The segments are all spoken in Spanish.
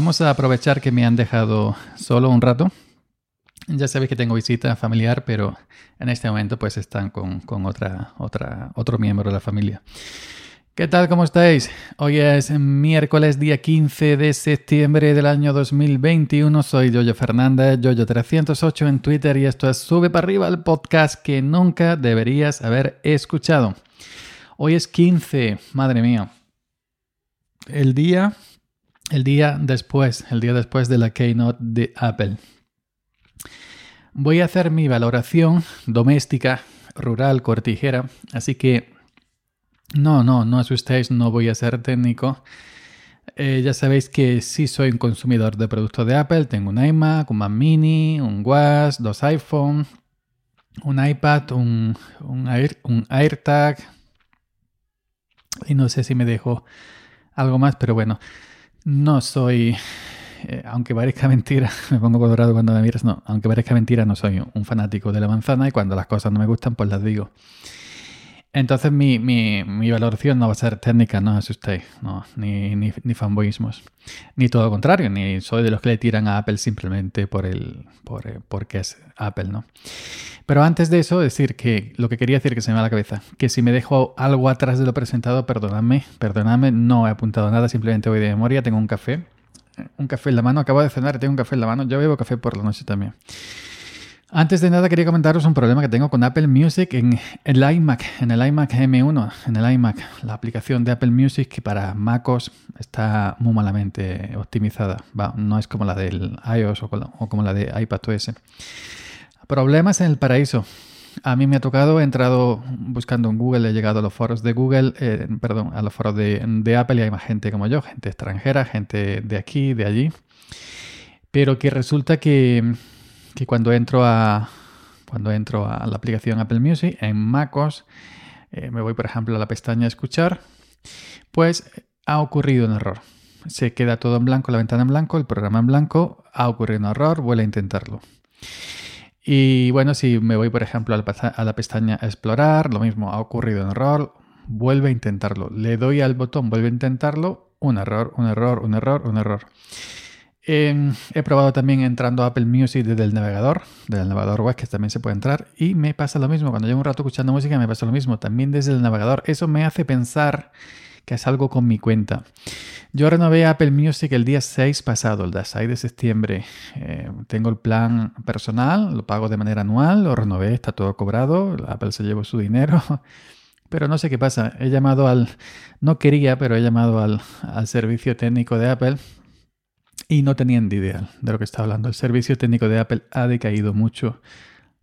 vamos a aprovechar que me han dejado solo un rato. Ya sabéis que tengo visita familiar, pero en este momento pues están con, con otra, otra, otro miembro de la familia. ¿Qué tal? ¿Cómo estáis? Hoy es miércoles día 15 de septiembre del año 2021. Soy Yoyo Fernández, Yoyo308 en Twitter y esto es Sube para arriba el podcast que nunca deberías haber escuchado. Hoy es 15, madre mía. El día, el día después, el día después de la keynote de Apple. Voy a hacer mi valoración doméstica, rural, cortijera, así que no, no, no asustéis, no voy a ser técnico. Eh, ya sabéis que sí soy un consumidor de productos de Apple. Tengo un iMac, un Mac Mini, un WAS, dos iPhone, un iPad, un, un, un AirTag. Y no sé si me dejo algo más, pero bueno, no soy eh, aunque parezca mentira, me pongo colorado cuando me miras, no, aunque parezca mentira, no soy un fanático de la manzana y cuando las cosas no me gustan, pues las digo. Entonces mi, mi, mi valoración no va a ser técnica, no os asustéis, no, ni, ni, ni, fanboyismos, ni todo lo contrario, ni soy de los que le tiran a Apple simplemente por el, por, eh, porque es Apple, ¿no? Pero antes de eso, decir que lo que quería decir que se me va a la cabeza, que si me dejo algo atrás de lo presentado, perdonadme, perdonadme, no he apuntado nada, simplemente voy de memoria, tengo un café, un café en la mano. Acabo de cenar tengo un café en la mano. Yo bebo café por la noche también. Antes de nada quería comentaros un problema que tengo con Apple Music en el iMac, en el iMac M1, en el iMac, la aplicación de Apple Music que para MacOS está muy malamente optimizada. no es como la del iOS o como la de iPadOS. Problemas en el paraíso. A mí me ha tocado, he entrado buscando en Google, he llegado a los foros de Google, eh, perdón, a los foros de, Apple y hay más gente como yo, gente extranjera, gente de aquí, de allí. Pero que resulta que, cuando entro a cuando entro a la aplicación Apple Music en MacOS, eh, me voy por ejemplo a la pestaña escuchar, pues ha ocurrido un error. Se queda todo en blanco, la ventana en blanco, el programa en blanco, ha ocurrido un error, vuelve a intentarlo. Y bueno, si me voy, por ejemplo, a la pestaña Explorar, lo mismo, ha ocurrido un error, vuelve a intentarlo. Le doy al botón, vuelve a intentarlo, un error, un error, un error, un error. Em, he probado también entrando a Apple Music desde el navegador, desde el navegador web, que también se puede entrar, y me pasa lo mismo. Cuando llevo un rato escuchando música, me pasa lo mismo, también desde el navegador. Eso me hace pensar que es algo con mi cuenta. Yo renové Apple Music el día 6 pasado, el día 6 de septiembre. Eh, tengo el plan personal, lo pago de manera anual, lo renové, está todo cobrado, Apple se llevó su dinero. Pero no sé qué pasa. He llamado al. No quería, pero he llamado al, al servicio técnico de Apple y no tenían ni idea de lo que estaba hablando. El servicio técnico de Apple ha decaído mucho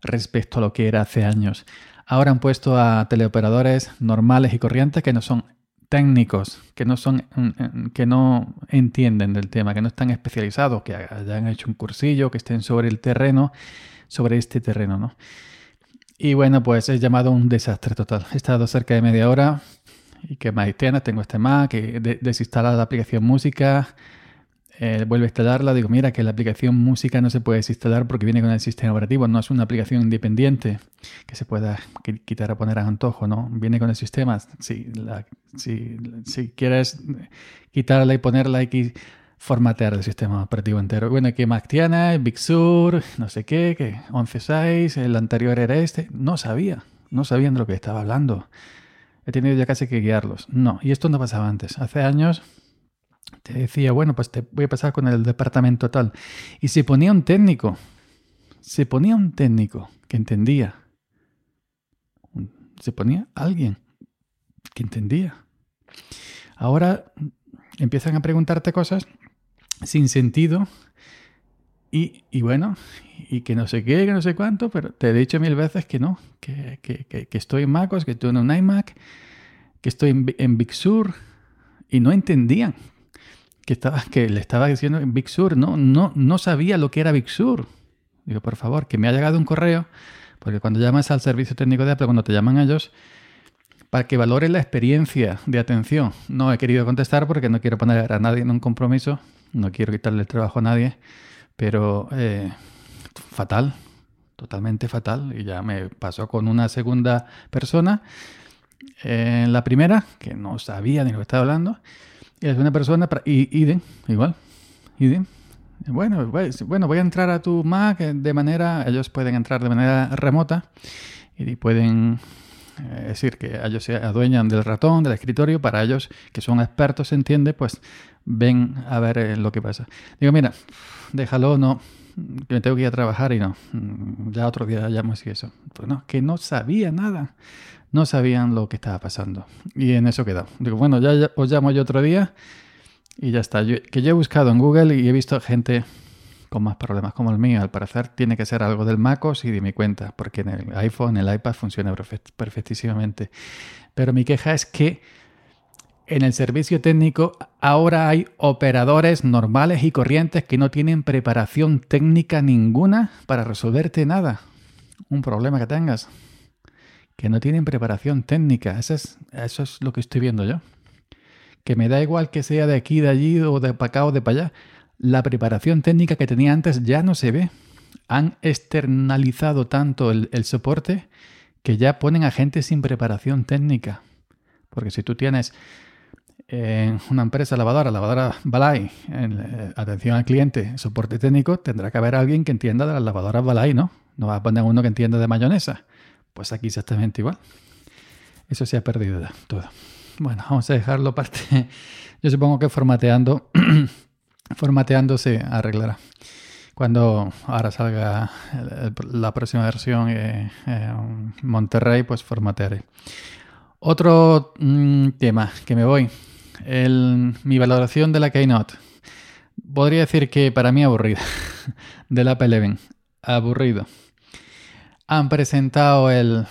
respecto a lo que era hace años. Ahora han puesto a teleoperadores normales y corrientes que no son técnicos que no son mm, mm, que no entienden del tema, que no están especializados, que hayan hecho un cursillo, que estén sobre el terreno, sobre este terreno, ¿no? Y bueno, pues he llamado un desastre total. He estado cerca de media hora y que más tengo este Mac, que desinstalar la aplicación música, eh, vuelve a instalarla, digo, mira que la aplicación música no se puede desinstalar porque viene con el sistema operativo, no es una aplicación independiente que se pueda quitar o poner a antojo, ¿no? Viene con el sistema. Si, si, quieres quitarla y ponerla que formatear el sistema operativo entero. Bueno, ¿qué Mac tiene? Big Sur, no sé qué, que 11.6, el anterior era este. No sabía, no sabían de lo que estaba hablando. He tenido ya casi que guiarlos. No, y esto no pasaba antes. Hace años te decía, bueno, pues te voy a pasar con el departamento tal. Y se ponía un técnico, se ponía un técnico que entendía. Se ponía alguien que entendía. Ahora empiezan a preguntarte cosas sin sentido y, y, bueno, y que no sé qué, que no sé cuánto, pero te he dicho mil veces que no, que, que, que, estoy en MacOS, que estoy en un iMac, que estoy en, en Big Sur y no entendían que, estaba, que le estaba diciendo en Big Sur, no, no, no sabía lo que era Big Sur. Digo, por favor, que me ha llegado un correo, porque cuando llamas al servicio técnico de Apple, cuando te llaman ellos, para que valore la experiencia de atención. No he querido contestar porque no quiero poner a nadie en un compromiso, no quiero quitarle el trabajo a nadie, pero eh, fatal, totalmente fatal. Y ya me pasó con una segunda persona, en la primera, que no sabía de lo que estaba hablando, y es una persona, y igual, Y bueno, pues, bueno, voy a entrar a tu Mac de manera, ellos pueden entrar de manera remota y pueden eh, decir que ellos se adueñan del ratón, del escritorio, para ellos que son expertos, se entiende, pues ven a ver eh, lo que pasa. Digo, mira, déjalo, no, que me tengo que ir a trabajar y no, mm, ya otro día llamo y eso. Pues no, que no sabía nada, no sabían lo que estaba pasando. Y en eso quedó. Digo, bueno, ya, os llamo yo otro día y ya está. que yo he buscado en Google y he visto gente con más problemas como el mío. Al parecer tiene que ser algo del MacOS y de mi cuenta, porque en el iPhone, el iPad funciona perfectísimamente. Pero mi queja es que en el servicio técnico ahora hay operadores normales y corrientes que no tienen preparación técnica ninguna para resolverte nada. Un problema que tengas. Que no tienen preparación técnica. Eso es, eso es lo que estoy viendo yo. Que me da igual que sea de aquí, de allí o de para acá o de para allá. La preparación técnica que tenía antes ya no se ve. Han externalizado tanto el, el soporte que ya ponen a gente sin preparación técnica. Porque si tú tienes en una empresa lavadora, lavadora Balay, eh, atención al cliente, soporte técnico, tendrá que haber alguien que entienda de las lavadoras Balay, ¿no? No va a poner uno que entienda de mayonesa. Pues aquí exactamente igual. Eso se ha perdido todo. Bueno, vamos a dejarlo parte. Yo supongo que formateando, formateando se arreglará. Cuando ahora salga la próxima versión en Monterrey, pues formatearé. Otro mm, tema que me voy mi valoración de la Keynote. Podría decir que para mí aburrida. Del Apple Event. Aburrido. Han presentado el...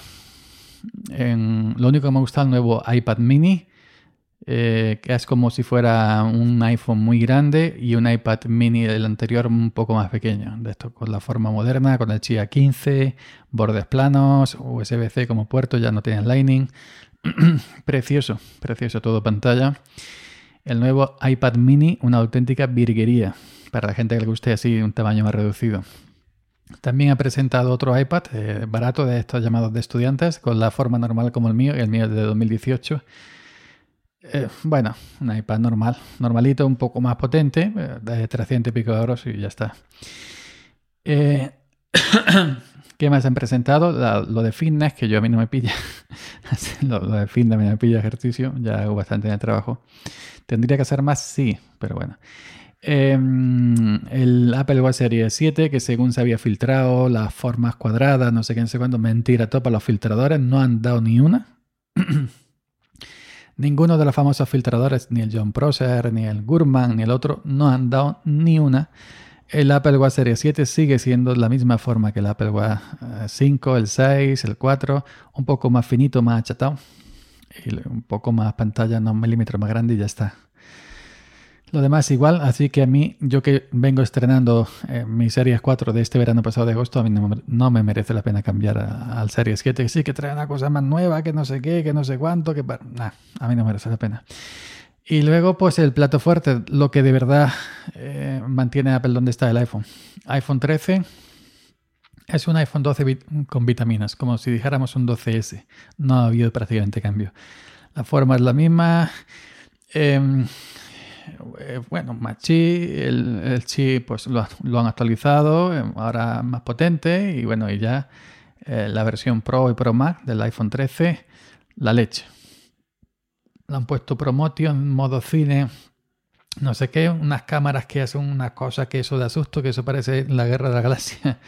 Lo único que me gusta el nuevo iPad mini. Eh, que es como si fuera un iPhone muy grande y un iPad mini del anterior un poco más pequeño. De esto con la forma moderna, con el Chia 15, bordes planos, USB-C como puerto, ya no tienen Lightning. precioso, precioso todo pantalla. El nuevo iPad mini, una auténtica virguería para la gente que le guste así un tamaño más reducido. También ha presentado otro iPad eh, barato de estos llamados de estudiantes, con la forma normal como el mío, el mío es de 2018. Eh, bueno, un iPad normal, normalito, un poco más potente, eh, de 300 y pico de euros y ya está. ¿Qué más han presentado? lo de fitness, que yo a mí no me pilla. lo, de fitness me pilla ejercicio, ya hago bastante en el trabajo. ¿Tendría que hacer más? Sí, pero bueno. Em, el Apple Watch Series 7, que según se había filtrado, las formas cuadradas, no sé qué, no sé mentira, topa los filtradores, no han dado ni una. Ninguno de los famosos filtradores, ni el John Prosser, ni el Gurman, ni el otro, no han dado ni una. El Apple Watch Series 7 sigue siendo la misma forma que el Apple Watch 5, eh, el 6, el 4, un poco más finito, más achatado y un poco más pantalla, no un milímetro más grande y ya está. Lo demás igual, así que a mí, yo que vengo estrenando eh, mi Series 4 de este verano pasado de agosto, a mí no, me merece la pena cambiar al Series 7, que sí que trae una cosa más nueva, que no sé qué, que no sé cuánto, que... Nah, a mí no merece la pena. Y luego, pues el plato fuerte, lo que de verdad eh, mantiene Apple donde está el iPhone. iPhone 13 es un iPhone 12 con vitaminas, como si dijéramos un 12S. No ha habido prácticamente cambio. La forma es la misma. Em, eh, bueno, más chip, el, chip pues lo, han actualizado, em, ahora más potente y bueno, y ya eh, la versión Pro y Pro Max del iPhone 13, la leche le han puesto promotion, modo cine, no sé qué, unas cámaras que hacen unas cosas que eso de asusto, que eso parece la guerra de la galaxia.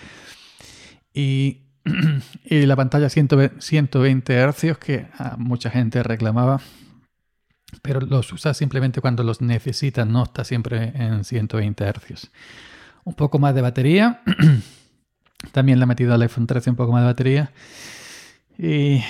Y, y la pantalla 120 Hz que mucha gente reclamaba, pero los usa simplemente cuando los necesita, no está siempre en 120 Hz. Un poco más de batería. También le ha metido al iPhone 13 un poco más de batería. Y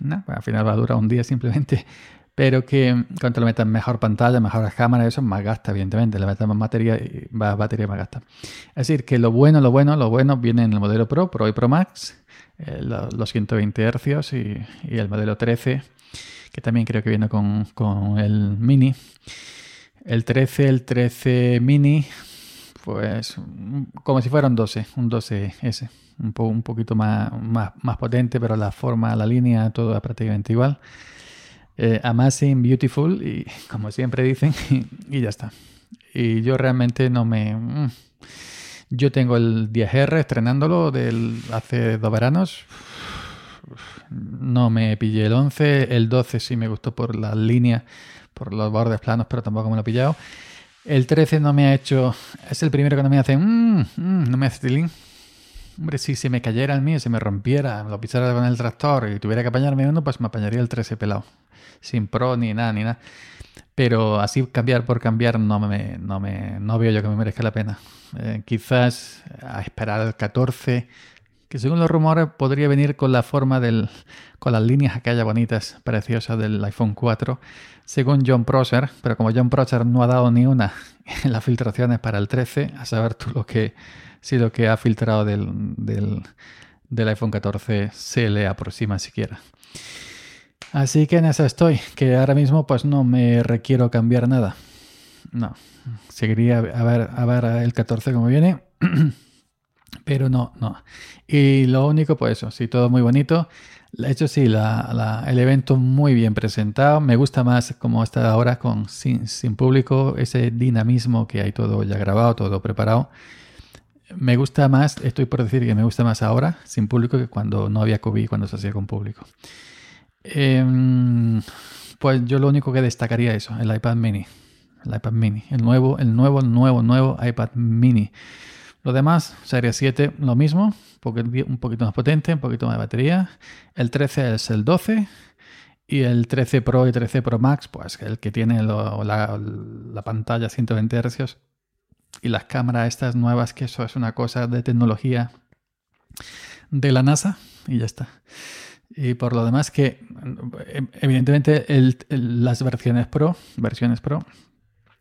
no, al final va a durar un día simplemente. Pero que cuando le metan mejor pantalla, mejor cámara, eso más gasta, evidentemente. Le metan más batería y va batería más gasta. Es decir, que lo bueno, lo bueno, lo bueno viene en el modelo Pro, Pro y Pro Max, eh, los 120 Hz y, el modelo 13, que también creo que viene con, con el Mini. El 13, el 13 Mini, pues como si fuera un 12, un 12S un, un poquito más, más, potente, pero la forma, la línea, todo es prácticamente igual. Eh, amazing, beautiful y como siempre dicen, y, ya está. Y yo realmente no me... Mm, yo tengo el 10R estrenándolo del, hace dos veranos. No me pillé el 11. El 12 sí me gustó por las líneas, por los bordes planos, pero tampoco me lo he pillado. El 13 no me ha hecho... Es el primero que no me hace... Mmm, no me hace tilín. Hombre, si se me cayera el mío, se me rompiera, lo pisara con el tractor y tuviera que apañarme uno, pues me apañaría el 13 pelado. Sin pro ni nada, ni nada. Pero así cambiar por cambiar no me, no me no veo yo que me merezca la pena. Eh, quizás a esperar el 14, que según los rumores podría venir con la forma del, con las líneas aquellas bonitas, preciosas del iPhone 4, según John Prosser, pero como John Prosser no ha dado ni una en las filtraciones para el 13, a saber tú lo que, si lo que ha filtrado del, del, del iPhone 14 se le aproxima siquiera. Así que en eso estoy, que ahora mismo pues no me requiero cambiar nada. No, seguiría a ver, a ver el 14 como viene, pero no, no. Y lo único, pues eso, sí, todo muy bonito. De hecho, sí, la, el evento muy bien presentado. Me gusta más como está ahora con sin, sin público, ese dinamismo que hay todo ya grabado, todo preparado. Me gusta más, estoy por decir que me gusta más ahora sin público que cuando no había COVID, cuando se hacía con público. Em, pues yo lo único que destacaría eso, el iPad mini. El iPad mini. El nuevo, el nuevo, el nuevo, nuevo iPad mini. Lo demás, Serie 7, lo mismo, un poquito más potente, un poquito más de batería. El 13 es el 12. Y el 13 Pro y 13 Pro Max, pues el que tiene la, la, pantalla 120 Hz y las cámaras estas nuevas, que eso es una cosa de tecnología de la NASA y ya está. Y por lo demás que, evidentemente, las versiones Pro, versiones Pro,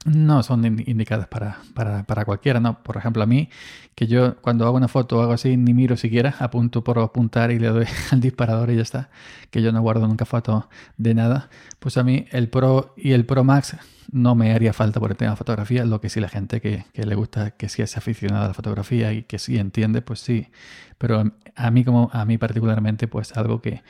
no son indicadas para, para, para, cualquiera, ¿no? Por ejemplo, a mí, que yo cuando hago una foto o algo así, ni miro siquiera, apunto por apuntar y le doy al disparador y ya está, que yo no guardo nunca foto de nada, pues a mí el Pro y el Pro Max no me haría falta por el tema de fotografía, lo que sí la gente que, que le gusta, que sí es aficionada a la fotografía y que sí entiende, pues sí, pero a mí como a mí particularmente, pues algo que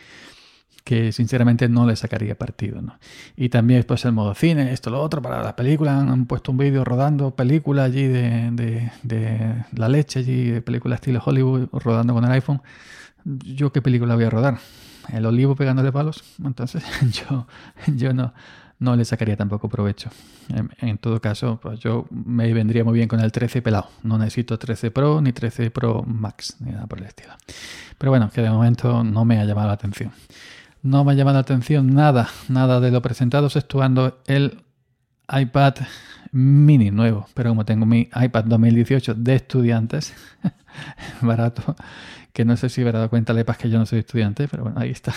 que sinceramente no le sacaría partido. ¿no? Y también pues el modo cine, esto, lo otro, para la película, han, puesto un vídeo rodando película allí de, de, la leche, allí de película estilo Hollywood, rodando con el iPhone. ¿Yo qué película voy a rodar? ¿El olivo pegándole palos? Entonces yo, yo no, no le sacaría tampoco provecho. En, todo caso, pues yo me vendría muy bien con el 13 pelado. No necesito 13 Pro ni 13 Pro Max, ni nada por el estilo. Pero bueno, que de momento no me ha llamado la atención no me ha llamado la atención nada, nada de lo presentado, exceptuando el iPad mini nuevo. Pero como tengo mi iPad 2018 de estudiantes, barato, que no sé si habrá dado cuenta Lepas que yo no soy estudiante, pero bueno, ahí está.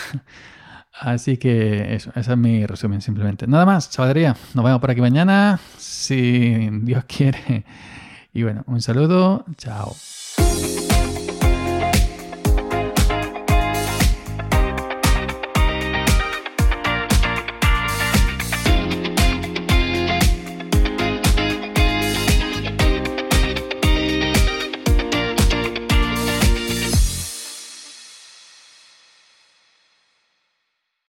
Así que eso, ese es mi resumen simplemente. Nada más, chavalería. Nos vemos por aquí mañana, si Dios quiere. Y bueno, un saludo, chao.